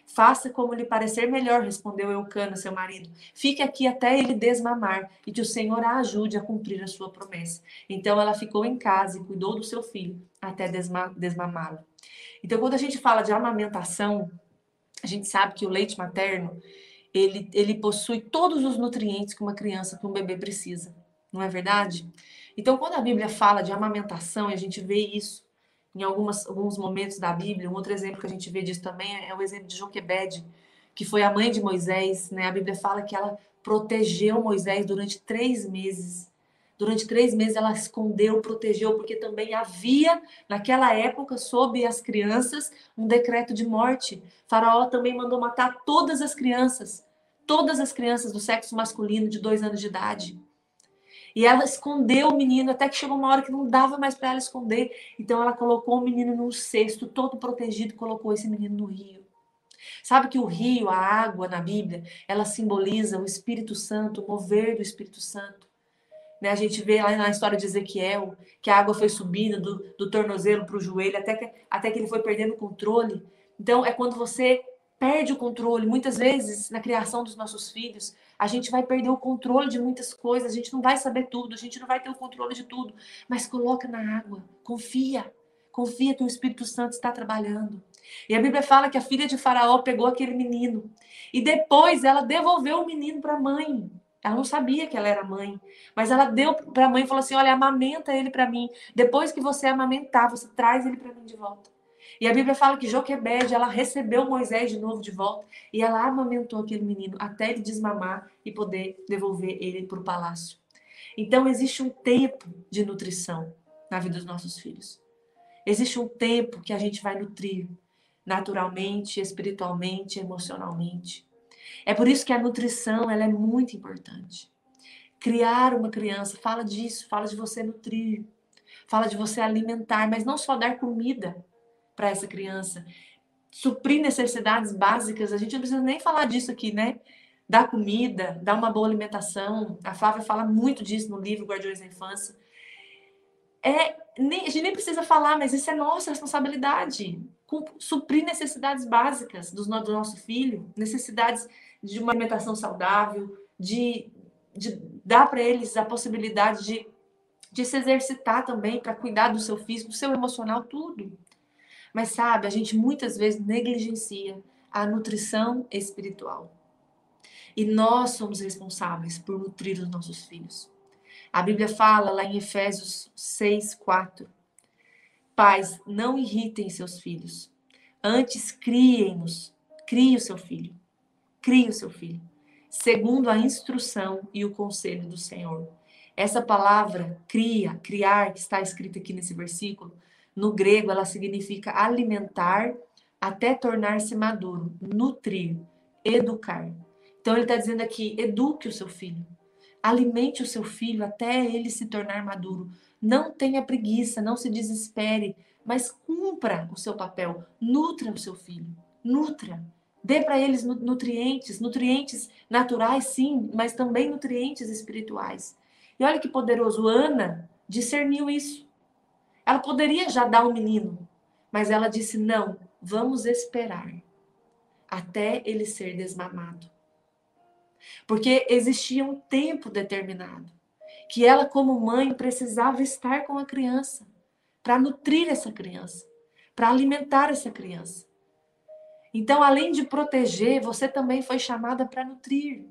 Faça como lhe parecer melhor, respondeu Eucana, seu marido. Fique aqui até ele desmamar e que o Senhor a ajude a cumprir a sua promessa. Então ela ficou em casa e cuidou do seu filho até desma desmamá-lo. Então, quando a gente fala de amamentação, a gente sabe que o leite materno ele, ele possui todos os nutrientes que uma criança, que um bebê precisa, não é verdade? Então, quando a Bíblia fala de amamentação, e a gente vê isso em algumas, alguns momentos da Bíblia, um outro exemplo que a gente vê disso também é o exemplo de Joquebede, que foi a mãe de Moisés, né? A Bíblia fala que ela protegeu Moisés durante três meses Durante três meses ela escondeu, protegeu, porque também havia, naquela época, sob as crianças, um decreto de morte. Faraó também mandou matar todas as crianças, todas as crianças do sexo masculino de dois anos de idade. E ela escondeu o menino até que chegou uma hora que não dava mais para ela esconder. Então ela colocou o menino num cesto, todo protegido, e colocou esse menino no rio. Sabe que o rio, a água na Bíblia, ela simboliza o Espírito Santo, o mover do Espírito Santo. Né? A gente vê lá na história de Ezequiel que a água foi subindo do, do tornozelo para o joelho até que, até que ele foi perdendo o controle. Então, é quando você perde o controle. Muitas vezes, na criação dos nossos filhos, a gente vai perder o controle de muitas coisas, a gente não vai saber tudo, a gente não vai ter o controle de tudo. Mas coloca na água, confia. Confia que o Espírito Santo está trabalhando. E a Bíblia fala que a filha de Faraó pegou aquele menino e depois ela devolveu o menino para a mãe. Ela não sabia que ela era mãe, mas ela deu para a mãe e falou assim: "Olha, amamenta ele para mim. Depois que você amamentar, você traz ele para mim de volta." E a Bíblia fala que Joquebede, ela recebeu Moisés de novo de volta e ela amamentou aquele menino até ele desmamar e poder devolver ele para o palácio. Então existe um tempo de nutrição na vida dos nossos filhos. Existe um tempo que a gente vai nutrir naturalmente, espiritualmente, emocionalmente. É por isso que a nutrição ela é muito importante. Criar uma criança fala disso, fala de você nutrir, fala de você alimentar, mas não só dar comida para essa criança. suprir necessidades básicas, a gente não precisa nem falar disso aqui, né? Dar comida, dar uma boa alimentação. A Flávia fala muito disso no livro Guardiões da Infância. É, nem, a gente nem precisa falar, mas isso é nossa responsabilidade. suprir necessidades básicas do, do nosso filho, necessidades de uma alimentação saudável, de, de dar para eles a possibilidade de, de se exercitar também para cuidar do seu físico, do seu emocional, tudo. Mas sabe, a gente muitas vezes negligencia a nutrição espiritual. E nós somos responsáveis por nutrir os nossos filhos. A Bíblia fala lá em Efésios 6, 4. Pais, não irritem seus filhos. Antes criem-nos. Crie o seu filho. Crie o seu filho. Segundo a instrução e o conselho do Senhor. Essa palavra, cria, criar, que está escrita aqui nesse versículo, no grego, ela significa alimentar até tornar-se maduro, nutrir, educar. Então, ele está dizendo aqui: eduque o seu filho, alimente o seu filho até ele se tornar maduro. Não tenha preguiça, não se desespere, mas cumpra o seu papel. Nutra o seu filho, nutra. Dê para eles nutrientes, nutrientes naturais, sim, mas também nutrientes espirituais. E olha que poderoso, Ana discerniu isso. Ela poderia já dar um menino, mas ela disse: não, vamos esperar até ele ser desmamado. Porque existia um tempo determinado que ela, como mãe, precisava estar com a criança para nutrir essa criança, para alimentar essa criança. Então, além de proteger, você também foi chamada para nutrir.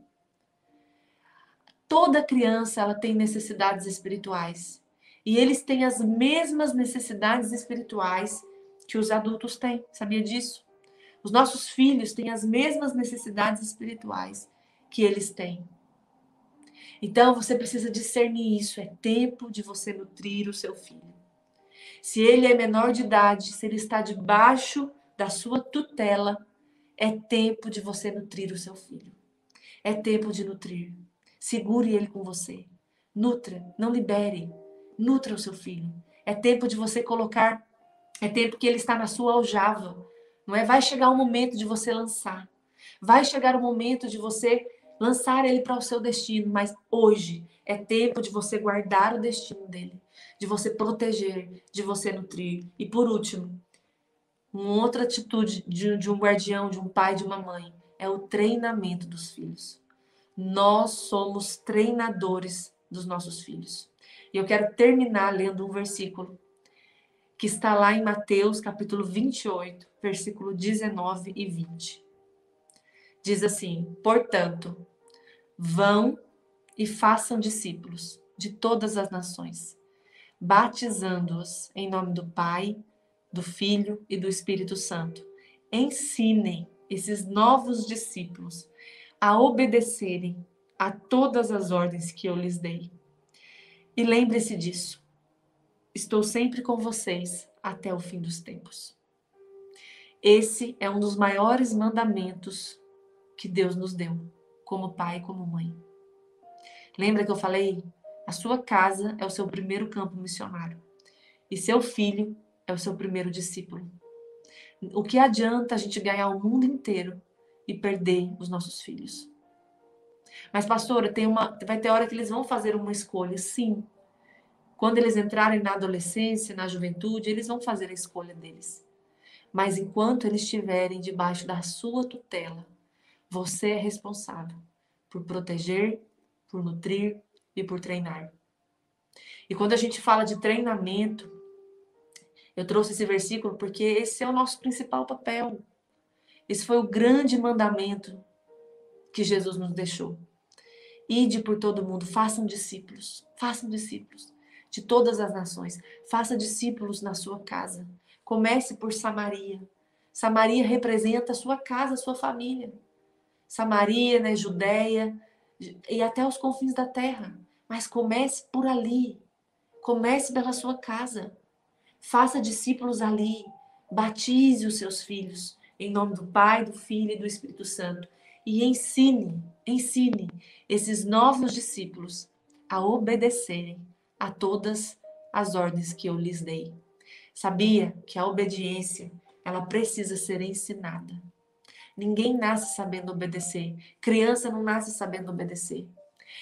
Toda criança ela tem necessidades espirituais. E eles têm as mesmas necessidades espirituais que os adultos têm. Sabia disso? Os nossos filhos têm as mesmas necessidades espirituais que eles têm. Então você precisa discernir isso. É tempo de você nutrir o seu filho. Se ele é menor de idade, se ele está debaixo da sua tutela, é tempo de você nutrir o seu filho. É tempo de nutrir. Segure ele com você. Nutra, não libere. Nutra o seu filho. É tempo de você colocar, é tempo que ele está na sua aljava. Não é? Vai chegar o momento de você lançar. Vai chegar o momento de você lançar ele para o seu destino, mas hoje é tempo de você guardar o destino dele, de você proteger, de você nutrir. E por último, uma outra atitude de, de um guardião, de um pai, de uma mãe, é o treinamento dos filhos. Nós somos treinadores dos nossos filhos. E eu quero terminar lendo um versículo que está lá em Mateus, capítulo 28, versículo 19 e 20. Diz assim: Portanto, vão e façam discípulos de todas as nações, batizando-os em nome do Pai, do Filho e do Espírito Santo. Ensinem esses novos discípulos a obedecerem a todas as ordens que eu lhes dei. E lembre-se disso. Estou sempre com vocês até o fim dos tempos. Esse é um dos maiores mandamentos que Deus nos deu, como pai e como mãe. Lembra que eu falei? A sua casa é o seu primeiro campo missionário e seu filho é o seu primeiro discípulo. O que adianta a gente ganhar o mundo inteiro e perder os nossos filhos? Mas, pastora, tem uma, vai ter hora que eles vão fazer uma escolha. Sim. Quando eles entrarem na adolescência, na juventude, eles vão fazer a escolha deles. Mas enquanto eles estiverem debaixo da sua tutela, você é responsável por proteger, por nutrir e por treinar. E quando a gente fala de treinamento, eu trouxe esse versículo porque esse é o nosso principal papel. Esse foi o grande mandamento que Jesus nos deixou. Ide por todo mundo, façam discípulos, façam discípulos de todas as nações. Faça discípulos na sua casa. Comece por Samaria. Samaria representa a sua casa, a sua família. Samaria, né, Judéia e até os confins da terra. Mas comece por ali. Comece pela sua casa. Faça discípulos ali. Batize os seus filhos em nome do Pai, do Filho e do Espírito Santo e ensine, ensine esses novos discípulos a obedecerem a todas as ordens que eu lhes dei. Sabia que a obediência ela precisa ser ensinada. Ninguém nasce sabendo obedecer. Criança não nasce sabendo obedecer.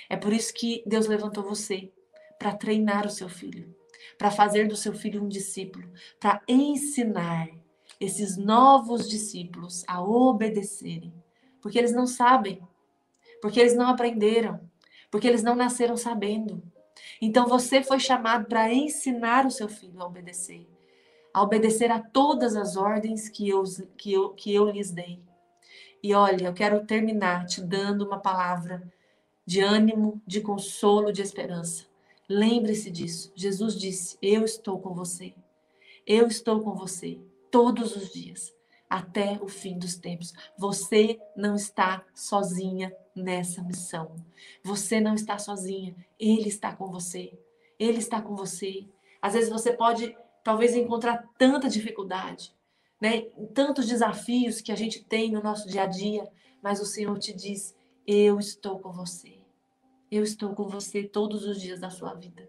É por isso que Deus levantou você para treinar o seu filho, para fazer do seu filho um discípulo, para ensinar esses novos discípulos a obedecerem, porque eles não sabem, porque eles não aprenderam, porque eles não nasceram sabendo. Então você foi chamado para ensinar o seu filho a obedecer, a obedecer a todas as ordens que eu, que eu, que eu lhes dei. E olha, eu quero terminar te dando uma palavra de ânimo, de consolo, de esperança. Lembre-se disso. Jesus disse: Eu estou com você. Eu estou com você todos os dias, até o fim dos tempos. Você não está sozinha nessa missão. Você não está sozinha. Ele está com você. Ele está com você. Às vezes você pode, talvez, encontrar tanta dificuldade, né? Tantos desafios que a gente tem no nosso dia a dia, mas o Senhor te diz: Eu estou com você. Eu estou com você todos os dias da sua vida.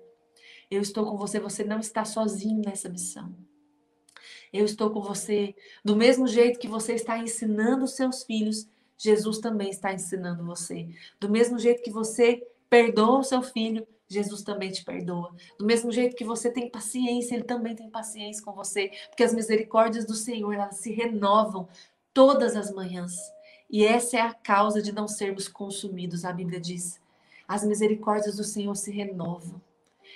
Eu estou com você. Você não está sozinho nessa missão. Eu estou com você. Do mesmo jeito que você está ensinando os seus filhos, Jesus também está ensinando você. Do mesmo jeito que você perdoa o seu filho, Jesus também te perdoa. Do mesmo jeito que você tem paciência, ele também tem paciência com você, porque as misericórdias do Senhor, elas se renovam todas as manhãs. E essa é a causa de não sermos consumidos, a Bíblia diz. As misericórdias do Senhor se renovam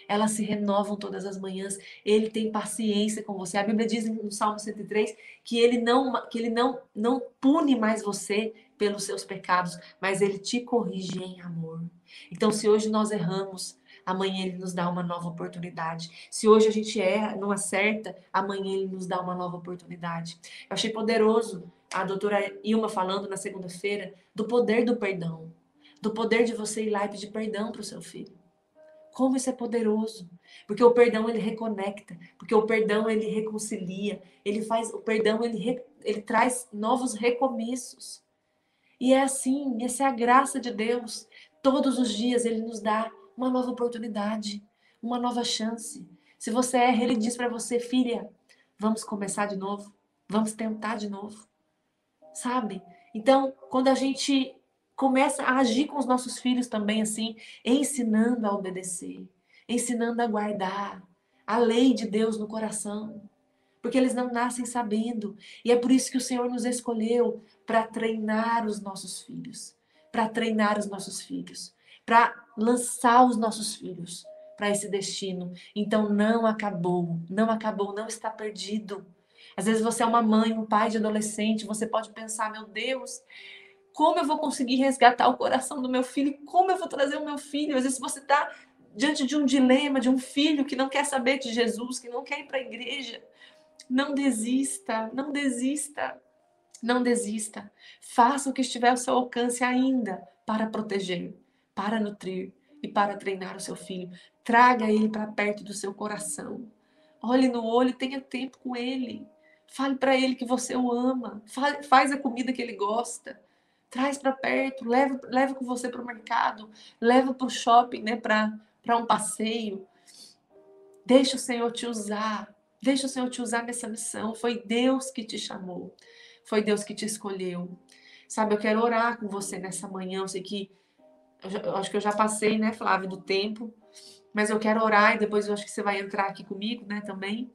elas se renovam todas as manhãs. Ele tem paciência com você. A Bíblia diz no Salmo 103 que ele não que ele não não pune mais você pelos seus pecados, mas ele te corrige em amor. Então, se hoje nós erramos, amanhã ele nos dá uma nova oportunidade. Se hoje a gente erra, não acerta, amanhã ele nos dá uma nova oportunidade. Eu achei poderoso a doutora Ilma falando na segunda-feira do poder do perdão, do poder de você ir lá e pedir perdão para o seu filho. Como isso é poderoso. Porque o perdão ele reconecta, porque o perdão ele reconcilia, ele faz o perdão ele, ele traz novos recomeços. E é assim, essa é a graça de Deus. Todos os dias ele nos dá uma nova oportunidade, uma nova chance. Se você erra, ele diz para você, filha, vamos começar de novo, vamos tentar de novo. Sabe? Então, quando a gente começa a agir com os nossos filhos também assim, ensinando a obedecer, ensinando a guardar a lei de Deus no coração, porque eles não nascem sabendo. E é por isso que o Senhor nos escolheu para treinar os nossos filhos, para treinar os nossos filhos, para lançar os nossos filhos para esse destino. Então não acabou, não acabou, não está perdido. Às vezes você é uma mãe, um pai de adolescente, você pode pensar, meu Deus, como eu vou conseguir resgatar o coração do meu filho? Como eu vou trazer o meu filho? Às vezes você está diante de um dilema de um filho que não quer saber de Jesus, que não quer ir para a igreja. Não desista, não desista, não desista. Faça o que estiver ao seu alcance ainda para proteger, para nutrir e para treinar o seu filho. Traga ele para perto do seu coração. Olhe no olho, tenha tempo com ele. Fale para ele que você o ama. Fale, faz a comida que ele gosta traz para perto, leva, leva com você para o mercado, leva para o shopping, né, para um passeio. Deixa o Senhor te usar, deixa o Senhor te usar nessa missão. Foi Deus que te chamou, foi Deus que te escolheu. Sabe, eu quero orar com você nessa manhã. Eu sei que, eu, acho que eu já passei, né, Flávio, do tempo, mas eu quero orar e depois eu acho que você vai entrar aqui comigo, né, também.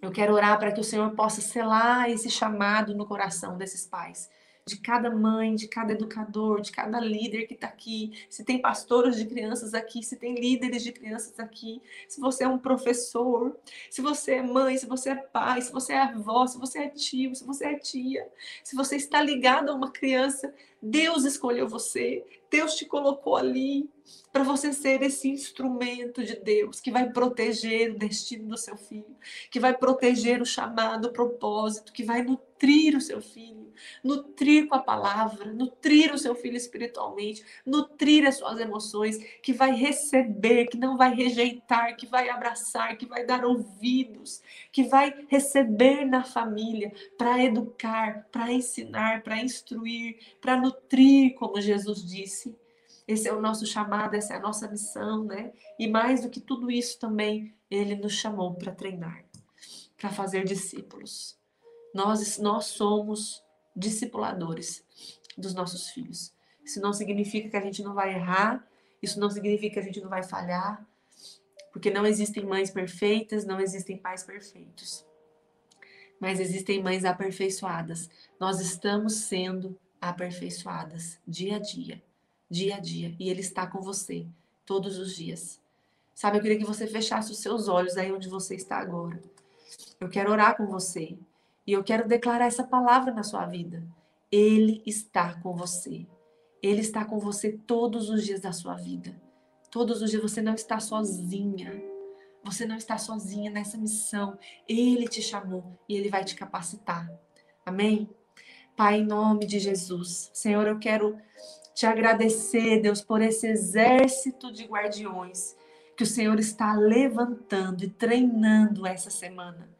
Eu quero orar para que o Senhor possa selar esse chamado no coração desses pais de cada mãe, de cada educador, de cada líder que está aqui, se tem pastores de crianças aqui, se tem líderes de crianças aqui, se você é um professor, se você é mãe, se você é pai, se você é avó, se você é tio, se você é tia, se você está ligado a uma criança, Deus escolheu você, Deus te colocou ali para você ser esse instrumento de Deus que vai proteger o destino do seu filho, que vai proteger o chamado, o propósito, que vai nutrir o seu filho, nutrir com a palavra, nutrir o seu filho espiritualmente, nutrir as suas emoções, que vai receber, que não vai rejeitar, que vai abraçar, que vai dar ouvidos, que vai receber na família para educar, para ensinar, para instruir, para nutrir, como Jesus disse. Esse é o nosso chamado, essa é a nossa missão, né? E mais do que tudo isso também, ele nos chamou para treinar, para fazer discípulos, Nós, nós somos discipuladores dos nossos filhos. Isso não significa que a gente não vai errar, isso não significa que a gente não vai falhar, porque não existem mães perfeitas, não existem pais perfeitos. Mas existem mães aperfeiçoadas. Nós estamos sendo aperfeiçoadas dia a dia, dia a dia, e ele está com você todos os dias. Sabe, eu queria que você fechasse os seus olhos aí onde você está agora. Eu quero orar com você e eu quero declarar essa palavra na sua vida. Ele está com você. Ele está com você todos os dias da sua vida. Todos os dias você não está sozinha. Você não está sozinha nessa missão. Ele te chamou e ele vai te capacitar. Amém? Pai, em nome de Jesus. Senhor, eu quero te agradecer, Deus, por esse exército de guardiões que o Senhor está levantando e treinando essa semana.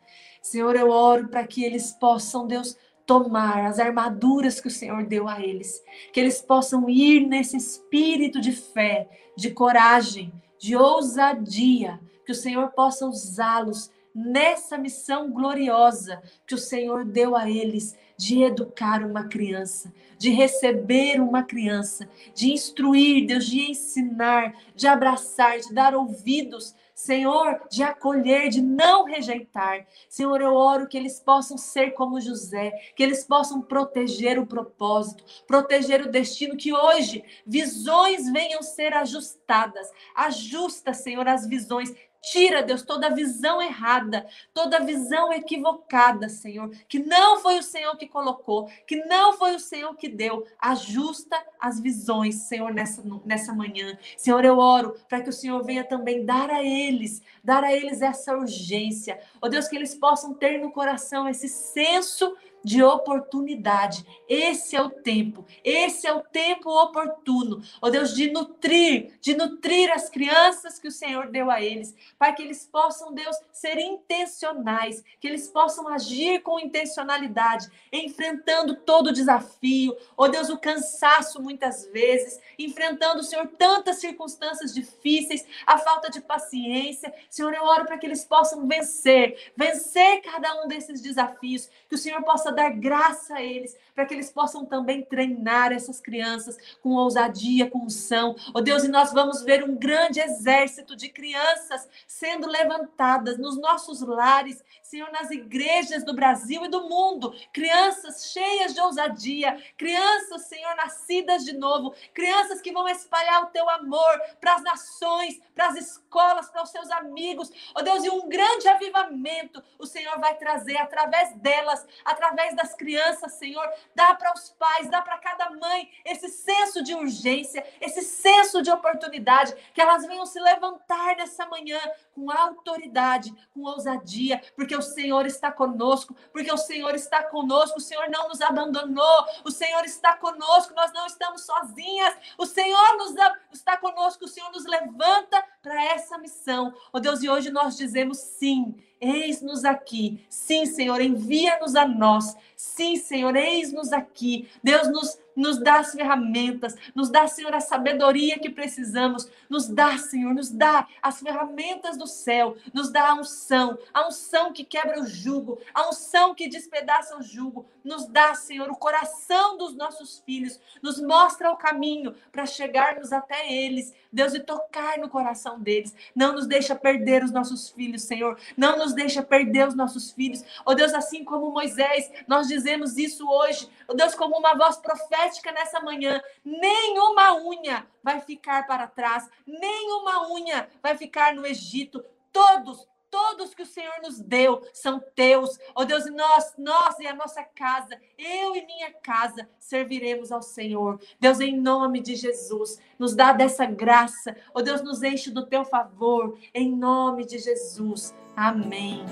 Senhor, eu oro para que eles possam, Deus, tomar as armaduras que o Senhor deu a eles, que eles possam ir nesse espírito de fé, de coragem, de ousadia, que o Senhor possa usá-los nessa missão gloriosa que o Senhor deu a eles de educar uma criança, de receber uma criança, de instruir, Deus, de ensinar, de abraçar, de dar ouvidos, Senhor, de acolher, de não rejeitar. Senhor, eu oro que eles possam ser como José, que eles possam proteger o propósito, proteger o destino, que hoje visões venham ser ajustadas. Ajusta, Senhor, as visões Tira, Deus, toda visão errada, toda visão equivocada, Senhor, que não foi o Senhor que colocou, que não foi o Senhor que deu. Ajusta as visões, Senhor, nessa, nessa manhã. Senhor, eu oro para que o Senhor venha também dar a eles, dar a eles essa urgência. Ó oh, Deus, que eles possam ter no coração esse senso de oportunidade. Esse é o tempo, esse é o tempo oportuno, ó Deus, de nutrir, de nutrir as crianças que o Senhor deu a eles, para que eles possam, Deus, ser intencionais, que eles possam agir com intencionalidade, enfrentando todo o desafio, ó Deus, o cansaço muitas vezes, enfrentando, Senhor, tantas circunstâncias difíceis, a falta de paciência. Senhor, eu oro para que eles possam vencer, vencer cada um desses desafios, que o Senhor possa dar graça a eles, para que eles possam também treinar essas crianças com ousadia, com unção. Oh Deus, e nós vamos ver um grande exército de crianças sendo levantadas nos nossos lares, Senhor, nas igrejas do Brasil e do mundo. Crianças cheias de ousadia, crianças, Senhor, nascidas de novo, crianças que vão espalhar o teu amor para as nações, para as escolas, para os seus amigos. Oh Deus, e um grande avivamento o Senhor vai trazer através delas, através através das crianças, Senhor. Dá para os pais, dá para cada mãe esse senso de urgência, esse senso de oportunidade, que elas venham se levantar nessa manhã com autoridade, com ousadia, porque o Senhor está conosco, porque o Senhor está conosco, o Senhor não nos abandonou, o Senhor está conosco, nós não estamos sozinhas, o Senhor nos está conosco, o Senhor nos levanta para essa missão. Oh Deus, e hoje nós dizemos sim Eis-nos aqui. Sim, Senhor, envia-nos a nós. Sim, Senhor, eis-nos aqui. Deus nos nos dá as ferramentas, nos dá, Senhor, a sabedoria que precisamos, nos dá, Senhor, nos dá as ferramentas do céu, nos dá a unção, a unção que quebra o jugo, a unção que despedaça o jugo, nos dá, Senhor, o coração dos nossos filhos, nos mostra o caminho para chegarmos até eles, Deus, e tocar no coração deles. Não nos deixa perder os nossos filhos, Senhor, não nos deixa perder os nossos filhos. Oh Deus, assim como Moisés, nós dizemos isso hoje, oh Deus, como uma voz profética profética nessa manhã. Nenhuma unha vai ficar para trás, nenhuma unha vai ficar no Egito. Todos, todos que o Senhor nos deu são teus. Ó oh Deus, nós, nós e a nossa casa, eu e minha casa, serviremos ao Senhor. Deus, em nome de Jesus, nos dá dessa graça. Ó oh Deus, nos enche do teu favor. Em nome de Jesus. Amém.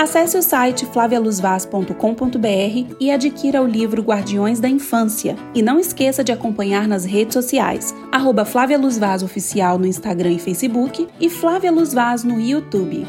Acesse o site flavialuzvaz.com.br e adquira o livro Guardiões da Infância. E não esqueça de acompanhar nas redes sociais, arroba Flávia Luz Vaz Oficial no Instagram e Facebook e Flávia Luz Vaz no YouTube.